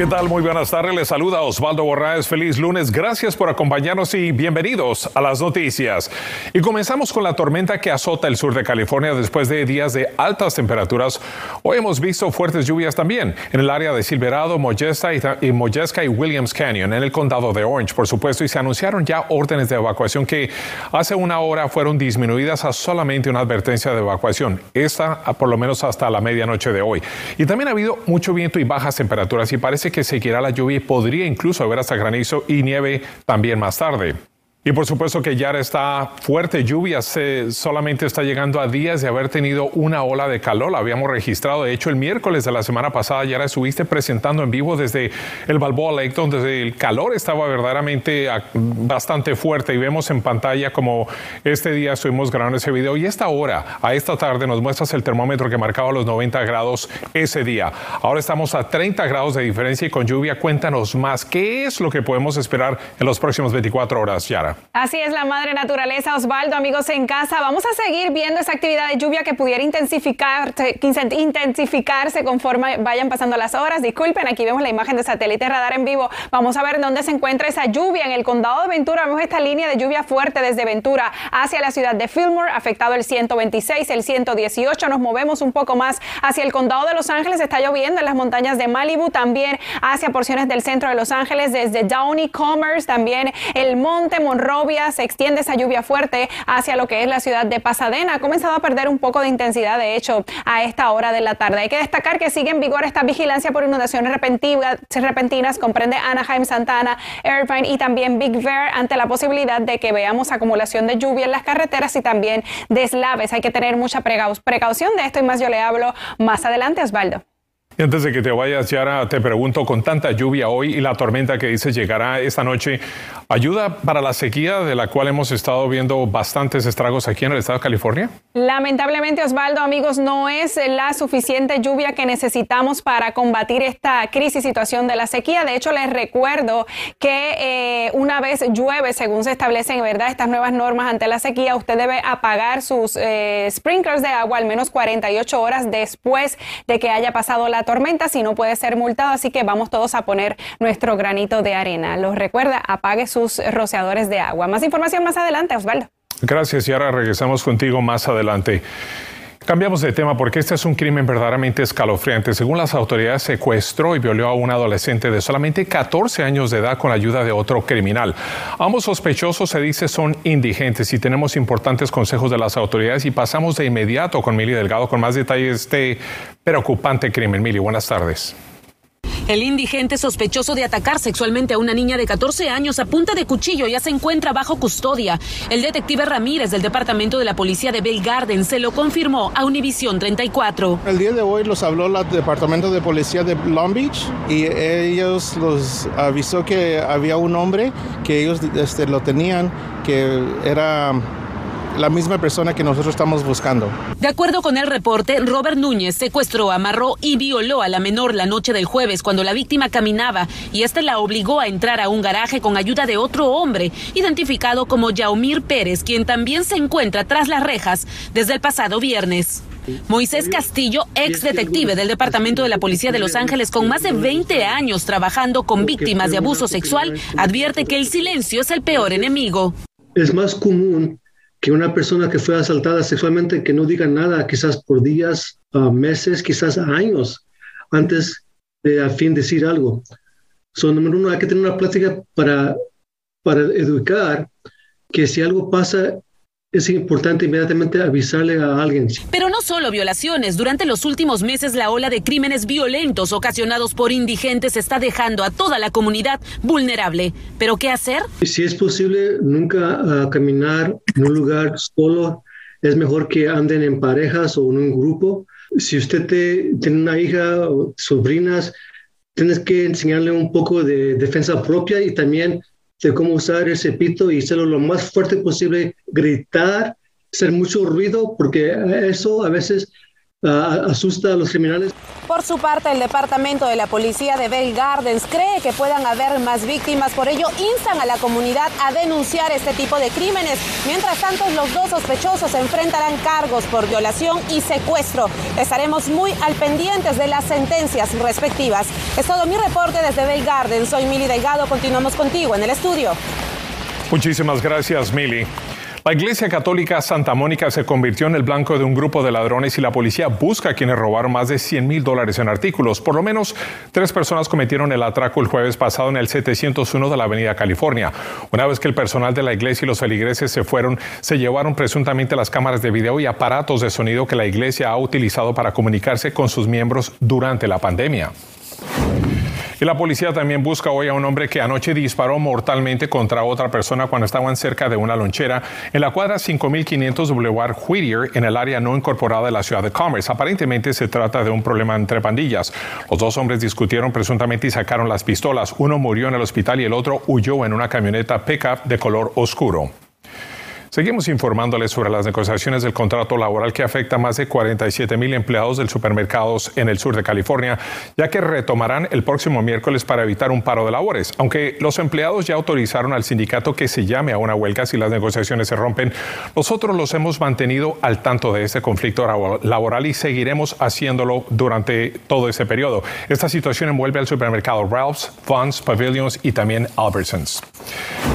¿Qué tal? Muy buenas tardes. Les saluda Osvaldo Borraes. Feliz lunes. Gracias por acompañarnos y bienvenidos a las noticias. Y comenzamos con la tormenta que azota el sur de California después de días de altas temperaturas. Hoy hemos visto fuertes lluvias también en el área de Silverado, Mollesca y, y y Williams Canyon, en el condado de Orange, por supuesto. Y se anunciaron ya órdenes de evacuación que hace una hora fueron disminuidas a solamente una advertencia de evacuación. Esta por lo menos hasta la medianoche de hoy. Y también ha habido mucho viento y bajas temperaturas y parece que seguirá la lluvia y podría incluso haber hasta granizo y nieve también más tarde. Y por supuesto que ya está fuerte lluvia, se solamente está llegando a días de haber tenido una ola de calor, la habíamos registrado, de hecho el miércoles de la semana pasada ya la estuviste presentando en vivo desde el Balboa Lake, donde el calor estaba verdaderamente bastante fuerte y vemos en pantalla como este día estuvimos grabando ese video y esta hora, a esta tarde nos muestras el termómetro que marcaba los 90 grados ese día. Ahora estamos a 30 grados de diferencia y con lluvia, cuéntanos más, ¿qué es lo que podemos esperar en los próximos 24 horas, Yara? Así es la madre naturaleza, Osvaldo, amigos en casa. Vamos a seguir viendo esa actividad de lluvia que pudiera intensificarse, intensificarse conforme vayan pasando las horas. Disculpen, aquí vemos la imagen de satélite radar en vivo. Vamos a ver dónde se encuentra esa lluvia. En el condado de Ventura vemos esta línea de lluvia fuerte desde Ventura hacia la ciudad de Fillmore, afectado el 126, el 118. Nos movemos un poco más hacia el condado de Los Ángeles. Está lloviendo en las montañas de Malibu, también hacia porciones del centro de Los Ángeles, desde Downey Commerce, también el monte Monroe Robia se extiende esa lluvia fuerte hacia lo que es la ciudad de Pasadena. Ha comenzado a perder un poco de intensidad, de hecho, a esta hora de la tarde. Hay que destacar que sigue en vigor esta vigilancia por inundaciones repentinas, comprende Anaheim, Santana, Irvine y también Big Bear ante la posibilidad de que veamos acumulación de lluvia en las carreteras y también deslaves. Hay que tener mucha precaución de esto y más yo le hablo más adelante, Osvaldo. Antes de que te vayas, Yara, te pregunto, con tanta lluvia hoy y la tormenta que dices llegará esta noche, ¿ayuda para la sequía de la cual hemos estado viendo bastantes estragos aquí en el estado de California? Lamentablemente, Osvaldo, amigos, no es la suficiente lluvia que necesitamos para combatir esta crisis situación de la sequía. De hecho, les recuerdo que eh, una vez llueve, según se establecen, ¿verdad? Estas nuevas normas ante la sequía, usted debe apagar sus eh, sprinklers de agua al menos 48 horas después de que haya pasado la tormenta, si no puede ser multado, así que vamos todos a poner nuestro granito de arena. Los recuerda, apague sus rociadores de agua. Más información más adelante, Osvaldo. Gracias y ahora regresamos contigo más adelante. Cambiamos de tema porque este es un crimen verdaderamente escalofriante. Según las autoridades, secuestró y violó a un adolescente de solamente 14 años de edad con la ayuda de otro criminal. Ambos sospechosos, se dice, son indigentes y tenemos importantes consejos de las autoridades y pasamos de inmediato con Mili Delgado con más detalles de este preocupante crimen. Mili, buenas tardes. El indigente sospechoso de atacar sexualmente a una niña de 14 años a punta de cuchillo ya se encuentra bajo custodia. El detective Ramírez del Departamento de la Policía de Bay Garden se lo confirmó a Univisión 34. El día de hoy los habló el Departamento de Policía de Long Beach y ellos los avisó que había un hombre que ellos este, lo tenían, que era la misma persona que nosotros estamos buscando. De acuerdo con el reporte, Robert Núñez secuestró, amarró y violó a la menor la noche del jueves cuando la víctima caminaba y este la obligó a entrar a un garaje con ayuda de otro hombre, identificado como Yaumir Pérez, quien también se encuentra tras las rejas desde el pasado viernes. Moisés Castillo, ex detective del Departamento de la Policía de Los Ángeles con más de 20 años trabajando con víctimas de abuso sexual, advierte que el silencio es el peor enemigo. Es más común que una persona que fue asaltada sexualmente que no diga nada, quizás por días, uh, meses, quizás años, antes de al fin decir algo. So, número uno, hay que tener una plática para, para educar que si algo pasa es importante inmediatamente avisarle a alguien. Pero no solo violaciones. Durante los últimos meses la ola de crímenes violentos ocasionados por indigentes está dejando a toda la comunidad vulnerable. ¿Pero qué hacer? Si es posible, nunca uh, caminar en un lugar solo. Es mejor que anden en parejas o en un grupo. Si usted tiene una hija o sobrinas, tienes que enseñarle un poco de defensa propia y también de cómo usar ese pito y hacerlo lo más fuerte posible, gritar, hacer mucho ruido, porque eso a veces asusta a los criminales. Por su parte, el departamento de la policía de Bell Gardens cree que puedan haber más víctimas, por ello instan a la comunidad a denunciar este tipo de crímenes. Mientras tanto, los dos sospechosos enfrentarán cargos por violación y secuestro. Estaremos muy al pendientes de las sentencias respectivas. Es todo mi reporte desde Bell Gardens. Soy Mili Delgado. Continuamos contigo en el estudio. Muchísimas gracias, Mili. La Iglesia Católica Santa Mónica se convirtió en el blanco de un grupo de ladrones y la policía busca a quienes robaron más de 100 mil dólares en artículos. Por lo menos tres personas cometieron el atraco el jueves pasado en el 701 de la Avenida California. Una vez que el personal de la iglesia y los feligreses se fueron, se llevaron presuntamente las cámaras de video y aparatos de sonido que la iglesia ha utilizado para comunicarse con sus miembros durante la pandemia. Y la policía también busca hoy a un hombre que anoche disparó mortalmente contra otra persona cuando estaban cerca de una lonchera en la cuadra 5500 Boulevard Whittier en el área no incorporada de la ciudad de Commerce. Aparentemente se trata de un problema entre pandillas. Los dos hombres discutieron presuntamente y sacaron las pistolas. Uno murió en el hospital y el otro huyó en una camioneta pickup de color oscuro. Seguimos informándoles sobre las negociaciones del contrato laboral que afecta a más de 47 mil empleados del supermercados en el sur de California, ya que retomarán el próximo miércoles para evitar un paro de labores. Aunque los empleados ya autorizaron al sindicato que se llame a una huelga si las negociaciones se rompen, nosotros los hemos mantenido al tanto de este conflicto laboral y seguiremos haciéndolo durante todo ese periodo. Esta situación envuelve al supermercado Ralph's, Vons, Pavilions y también Albertsons.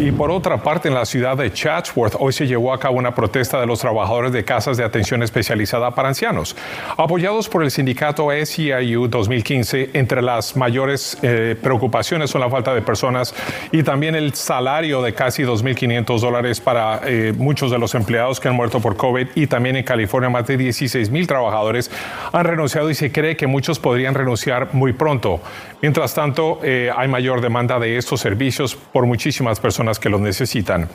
Y por otra parte, en la ciudad de Chatsworth, hoy se llevó a cabo una protesta de los trabajadores de casas de atención especializada para ancianos. Apoyados por el sindicato SEIU 2015, entre las mayores eh, preocupaciones son la falta de personas y también el salario de casi 2.500 dólares para eh, muchos de los empleados que han muerto por COVID y también en California más de 16.000 trabajadores han renunciado y se cree que muchos podrían renunciar muy pronto. Mientras tanto, eh, hay mayor demanda de estos servicios por muchísimas personas que los necesitan.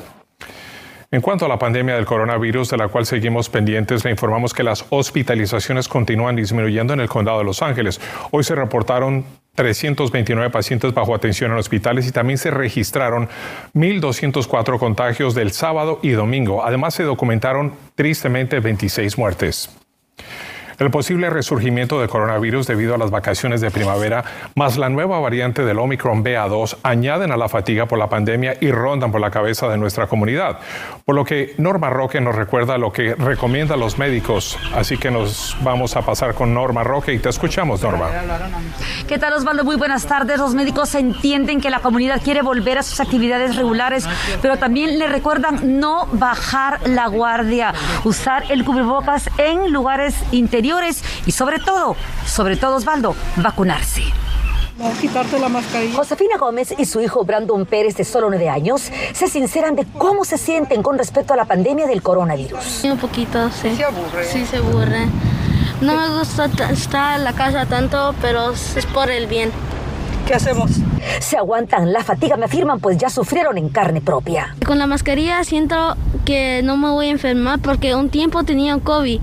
En cuanto a la pandemia del coronavirus, de la cual seguimos pendientes, le informamos que las hospitalizaciones continúan disminuyendo en el condado de Los Ángeles. Hoy se reportaron 329 pacientes bajo atención en hospitales y también se registraron 1.204 contagios del sábado y domingo. Además, se documentaron tristemente 26 muertes. El posible resurgimiento del coronavirus debido a las vacaciones de primavera, más la nueva variante del Omicron BA2, añaden a la fatiga por la pandemia y rondan por la cabeza de nuestra comunidad. Por lo que Norma Roque nos recuerda lo que recomiendan los médicos. Así que nos vamos a pasar con Norma Roque y te escuchamos, Norma. ¿Qué tal, Osvaldo? Muy buenas tardes. Los médicos entienden que la comunidad quiere volver a sus actividades regulares, pero también le recuerdan no bajar la guardia, usar el cubrebocas en lugares interiores y sobre todo, sobre todo Osvaldo, vacunarse. No, quitarte la mascarilla. Josefina Gómez y su hijo Brandon Pérez, de solo nueve años, se sinceran de cómo se sienten con respecto a la pandemia del coronavirus. Un poquito, sí. Se aburre. Sí, se aburre. No me gusta estar en la casa tanto, pero es por el bien. ¿Qué hacemos? Se aguantan la fatiga, me afirman, pues ya sufrieron en carne propia. Con la mascarilla siento que no me voy a enfermar porque un tiempo tenía COVID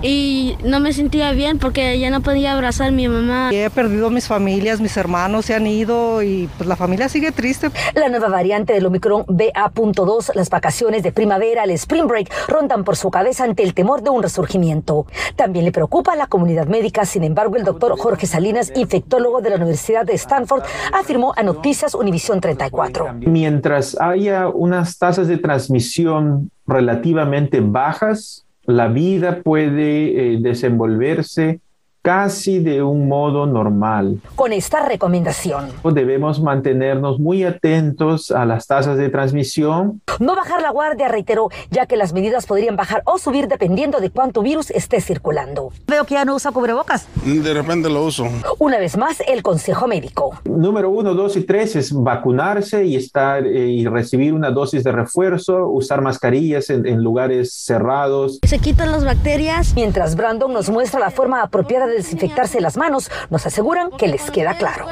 y no me sentía bien porque ya no podía abrazar a mi mamá. He perdido mis familias, mis hermanos se han ido y pues la familia sigue triste. La nueva variante del Omicron BA.2, las vacaciones de primavera, el Spring Break, rondan por su cabeza ante el temor de un resurgimiento. También le preocupa a la comunidad médica, sin embargo, el doctor Jorge Salinas, infectólogo de la Universidad de Stanford, afirmó a Noticias Univisión 34. Mientras haya unas tasas de transmisión relativamente bajas, la vida puede eh, desenvolverse casi de un modo normal. Con esta recomendación. Debemos mantenernos muy atentos a las tasas de transmisión. No bajar la guardia, reiteró, ya que las medidas podrían bajar o subir dependiendo de cuánto virus esté circulando. Veo que ya no usa cubrebocas. De repente lo uso. Una vez más, el consejo médico. Número uno, dos y tres es vacunarse y estar eh, y recibir una dosis de refuerzo, usar mascarillas en, en lugares cerrados. Se quitan las bacterias. Mientras Brandon nos muestra la forma apropiada de desinfectarse las manos, nos aseguran que les queda claro.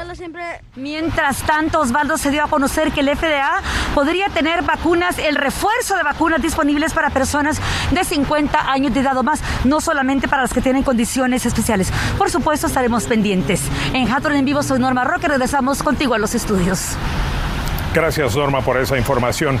Mientras tanto, Osvaldo se dio a conocer que el FDA podría tener vacunas, el refuerzo de vacunas disponibles para personas de 50 años de edad o más, no solamente para las que tienen condiciones especiales. Por supuesto, estaremos pendientes. En Hatton en vivo soy Norma Roque, regresamos contigo a los estudios. Gracias, Norma, por esa información.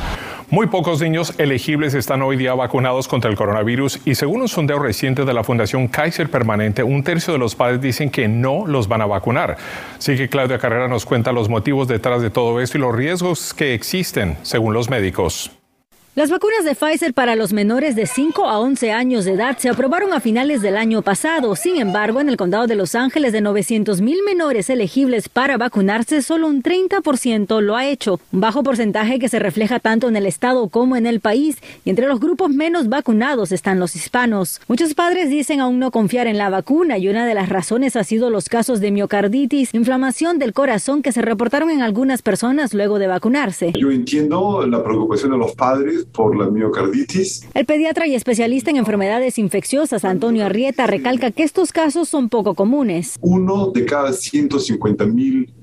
Muy pocos niños elegibles están hoy día vacunados contra el coronavirus y según un sondeo reciente de la Fundación Kaiser Permanente, un tercio de los padres dicen que no los van a vacunar. Así que Claudia Carrera nos cuenta los motivos detrás de todo esto y los riesgos que existen según los médicos. Las vacunas de Pfizer para los menores de 5 a 11 años de edad se aprobaron a finales del año pasado. Sin embargo, en el condado de Los Ángeles, de 900 mil menores elegibles para vacunarse, solo un 30% lo ha hecho. Un bajo porcentaje que se refleja tanto en el estado como en el país. Y entre los grupos menos vacunados están los hispanos. Muchos padres dicen aún no confiar en la vacuna y una de las razones ha sido los casos de miocarditis, inflamación del corazón que se reportaron en algunas personas luego de vacunarse. Yo entiendo la preocupación de los padres por la miocarditis. El pediatra y especialista en enfermedades infecciosas, Antonio Arrieta, recalca que estos casos son poco comunes. Uno de cada 150 mil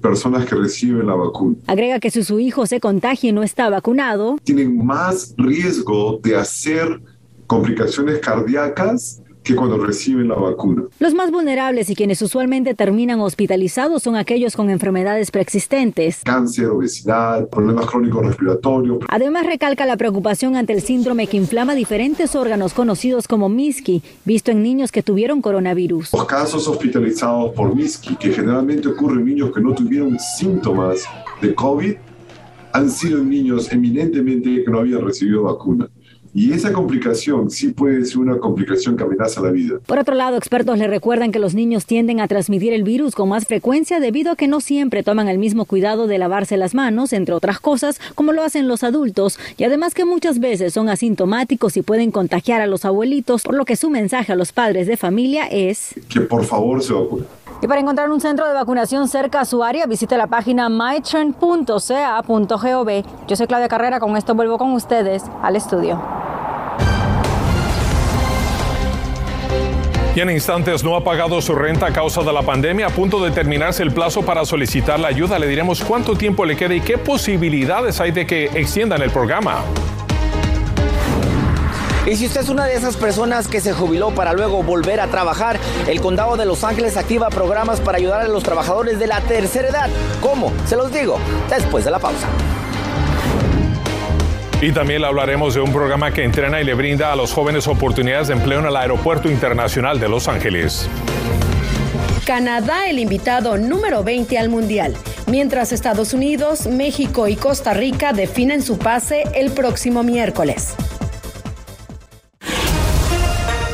personas que reciben la vacuna. Agrega que si su hijo se contagia y no está vacunado, tienen más riesgo de hacer complicaciones cardíacas que cuando reciben la vacuna. Los más vulnerables y quienes usualmente terminan hospitalizados son aquellos con enfermedades preexistentes. Cáncer, obesidad, problemas crónicos respiratorios. Además recalca la preocupación ante el síndrome que inflama diferentes órganos conocidos como MISCI, visto en niños que tuvieron coronavirus. Los casos hospitalizados por MISCI, que generalmente ocurren en niños que no tuvieron síntomas de COVID, han sido en niños eminentemente que no habían recibido vacuna. Y esa complicación sí puede ser una complicación que amenaza la vida. Por otro lado, expertos le recuerdan que los niños tienden a transmitir el virus con más frecuencia debido a que no siempre toman el mismo cuidado de lavarse las manos, entre otras cosas, como lo hacen los adultos, y además que muchas veces son asintomáticos y pueden contagiar a los abuelitos, por lo que su mensaje a los padres de familia es que por favor se vacunen. Y para encontrar un centro de vacunación cerca a su área, visite la página myturn.ca.gov. Yo soy Claudia Carrera, con esto vuelvo con ustedes al estudio. Y en instantes no ha pagado su renta a causa de la pandemia, a punto de terminarse el plazo para solicitar la ayuda. Le diremos cuánto tiempo le queda y qué posibilidades hay de que extiendan el programa. Y si usted es una de esas personas que se jubiló para luego volver a trabajar, el condado de Los Ángeles activa programas para ayudar a los trabajadores de la tercera edad. ¿Cómo? Se los digo después de la pausa. Y también hablaremos de un programa que entrena y le brinda a los jóvenes oportunidades de empleo en el Aeropuerto Internacional de Los Ángeles. Canadá el invitado número 20 al Mundial, mientras Estados Unidos, México y Costa Rica definen su pase el próximo miércoles.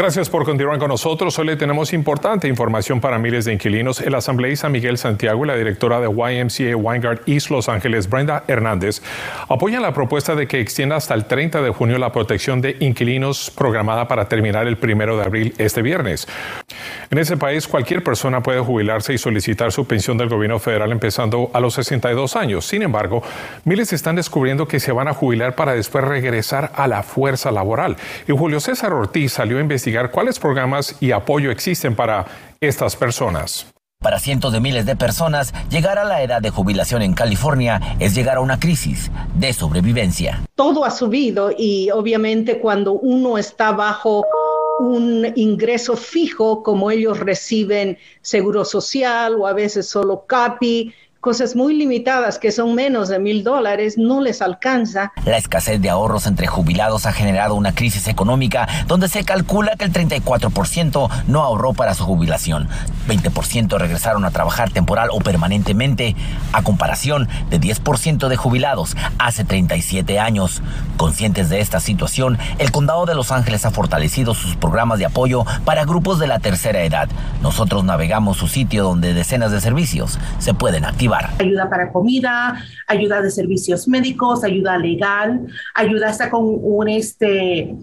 Gracias por continuar con nosotros. Hoy le tenemos importante información para miles de inquilinos. El asambleísta Miguel Santiago y la directora de YMCA Weingart East Los Ángeles, Brenda Hernández, apoyan la propuesta de que extienda hasta el 30 de junio la protección de inquilinos programada para terminar el primero de abril este viernes. En ese país, cualquier persona puede jubilarse y solicitar su pensión del gobierno federal empezando a los 62 años. Sin embargo, miles están descubriendo que se van a jubilar para después regresar a la fuerza laboral. Y Julio César Ortiz salió a investigar cuáles programas y apoyo existen para estas personas. Para cientos de miles de personas, llegar a la edad de jubilación en California es llegar a una crisis de sobrevivencia. Todo ha subido y obviamente cuando uno está bajo un ingreso fijo, como ellos reciben seguro social o a veces solo CAPI, cosas muy limitadas que son menos de mil dólares no les alcanza. La escasez de ahorros entre jubilados ha generado una crisis económica donde se calcula que el 34% no ahorró para su jubilación. 20% regresaron a trabajar temporal o permanentemente, a comparación de 10% de jubilados hace 37 años. Conscientes de esta situación, el condado de Los Ángeles ha fortalecido sus programas de apoyo para grupos de la tercera edad. Nosotros navegamos su sitio donde decenas de servicios se pueden activar Ayuda para comida, ayuda de servicios médicos, ayuda legal, ayuda hasta con un este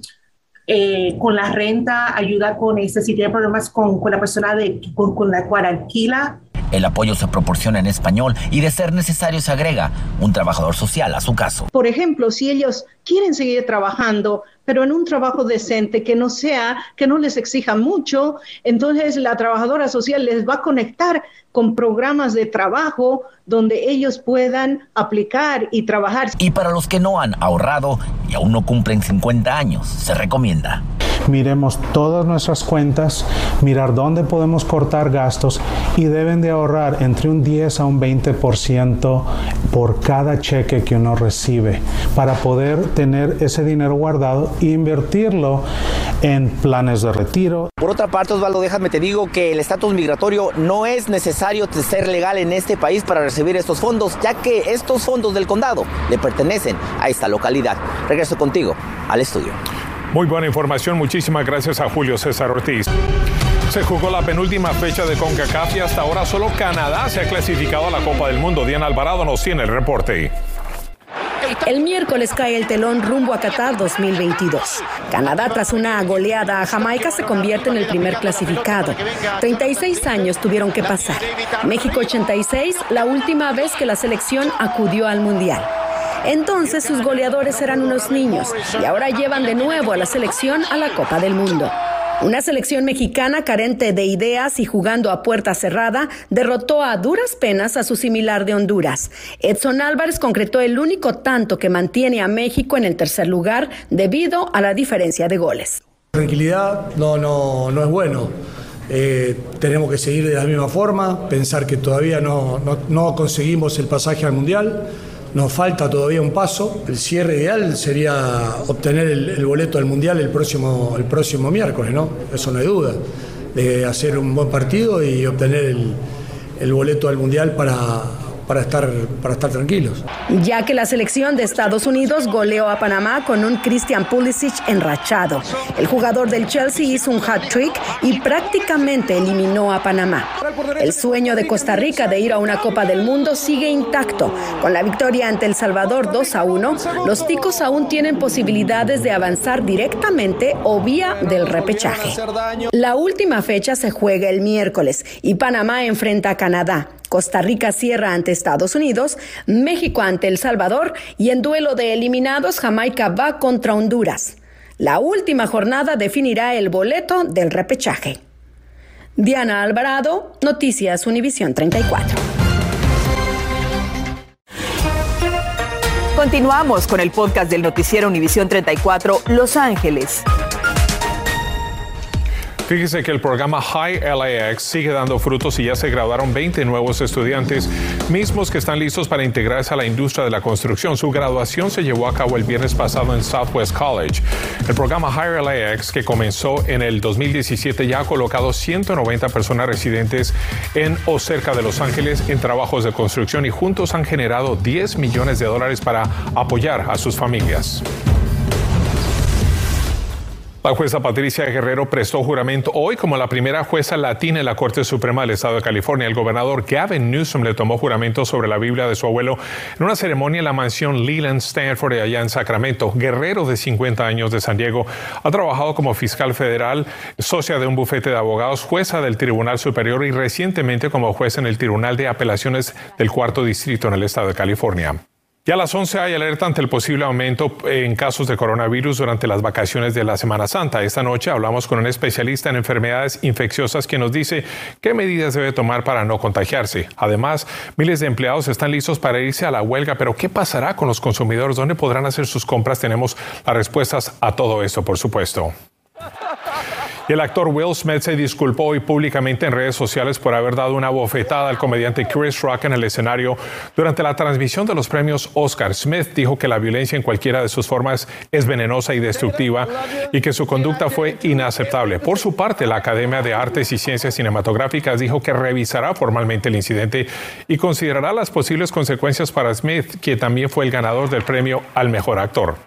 eh, con la renta, ayuda con este si tiene problemas con, con la persona de, con, con la cual alquila. El apoyo se proporciona en español y de ser necesario se agrega un trabajador social a su caso. Por ejemplo, si ellos quieren seguir trabajando, pero en un trabajo decente que no sea, que no les exija mucho, entonces la trabajadora social les va a conectar con programas de trabajo donde ellos puedan aplicar y trabajar. Y para los que no han ahorrado y aún no cumplen 50 años, se recomienda miremos todas nuestras cuentas, mirar dónde podemos cortar gastos y deben de ahorrar entre un 10 a un 20% por cada cheque que uno recibe para poder tener ese dinero guardado e invertirlo en planes de retiro. Por otra parte, Osvaldo, déjame te digo que el estatus migratorio no es necesario ser legal en este país para recibir estos fondos, ya que estos fondos del condado le pertenecen a esta localidad. Regreso contigo al estudio. Muy buena información, muchísimas gracias a Julio César Ortiz. Se jugó la penúltima fecha de CONCACAF y hasta ahora solo Canadá se ha clasificado a la Copa del Mundo. Diana Alvarado nos tiene el reporte. El miércoles cae el telón rumbo a Qatar 2022. Canadá, tras una goleada a Jamaica, se convierte en el primer clasificado. 36 años tuvieron que pasar. México 86, la última vez que la selección acudió al Mundial. Entonces sus goleadores eran unos niños y ahora llevan de nuevo a la selección a la Copa del Mundo. Una selección mexicana carente de ideas y jugando a puerta cerrada derrotó a duras penas a su similar de Honduras. Edson Álvarez concretó el único tanto que mantiene a México en el tercer lugar debido a la diferencia de goles. Tranquilidad no, no, no es bueno. Eh, tenemos que seguir de la misma forma, pensar que todavía no, no, no conseguimos el pasaje al Mundial nos falta todavía un paso. El cierre ideal sería obtener el, boleto al Mundial el próximo, el próximo miércoles, ¿no? Eso no hay duda. De hacer un buen partido y obtener el, el boleto al Mundial para, para estar, para estar tranquilos. Ya que la selección de Estados Unidos goleó a Panamá con un Christian Pulisic enrachado. El jugador del Chelsea hizo un hat-trick y prácticamente eliminó a Panamá. El sueño de Costa Rica de ir a una Copa del Mundo sigue intacto. Con la victoria ante El Salvador 2 a 1, los ticos aún tienen posibilidades de avanzar directamente o vía del repechaje. La última fecha se juega el miércoles y Panamá enfrenta a Canadá. Costa Rica cierra ante Estados Unidos, México ante El Salvador y en duelo de eliminados Jamaica va contra Honduras. La última jornada definirá el boleto del repechaje. Diana Alvarado, Noticias Univisión 34. Continuamos con el podcast del noticiero Univisión 34 Los Ángeles. Fíjese que el programa High LAX sigue dando frutos y ya se graduaron 20 nuevos estudiantes, mismos que están listos para integrarse a la industria de la construcción. Su graduación se llevó a cabo el viernes pasado en Southwest College. El programa High LAX, que comenzó en el 2017, ya ha colocado 190 personas residentes en o cerca de Los Ángeles en trabajos de construcción y juntos han generado 10 millones de dólares para apoyar a sus familias. La jueza Patricia Guerrero prestó juramento hoy como la primera jueza latina en la Corte Suprema del Estado de California. El gobernador Gavin Newsom le tomó juramento sobre la Biblia de su abuelo en una ceremonia en la mansión Leland Stanford allá en Sacramento. Guerrero de 50 años de San Diego ha trabajado como fiscal federal, socia de un bufete de abogados, jueza del Tribunal Superior y recientemente como juez en el Tribunal de Apelaciones del Cuarto Distrito en el Estado de California. Ya a las 11 hay alerta ante el posible aumento en casos de coronavirus durante las vacaciones de la Semana Santa. Esta noche hablamos con un especialista en enfermedades infecciosas que nos dice qué medidas debe tomar para no contagiarse. Además, miles de empleados están listos para irse a la huelga, pero ¿qué pasará con los consumidores? ¿Dónde podrán hacer sus compras? Tenemos las respuestas a todo esto, por supuesto. El actor Will Smith se disculpó hoy públicamente en redes sociales por haber dado una bofetada al comediante Chris Rock en el escenario durante la transmisión de los premios Oscar. Smith dijo que la violencia en cualquiera de sus formas es venenosa y destructiva y que su conducta fue inaceptable. Por su parte, la Academia de Artes y Ciencias Cinematográficas dijo que revisará formalmente el incidente y considerará las posibles consecuencias para Smith, quien también fue el ganador del premio al mejor actor.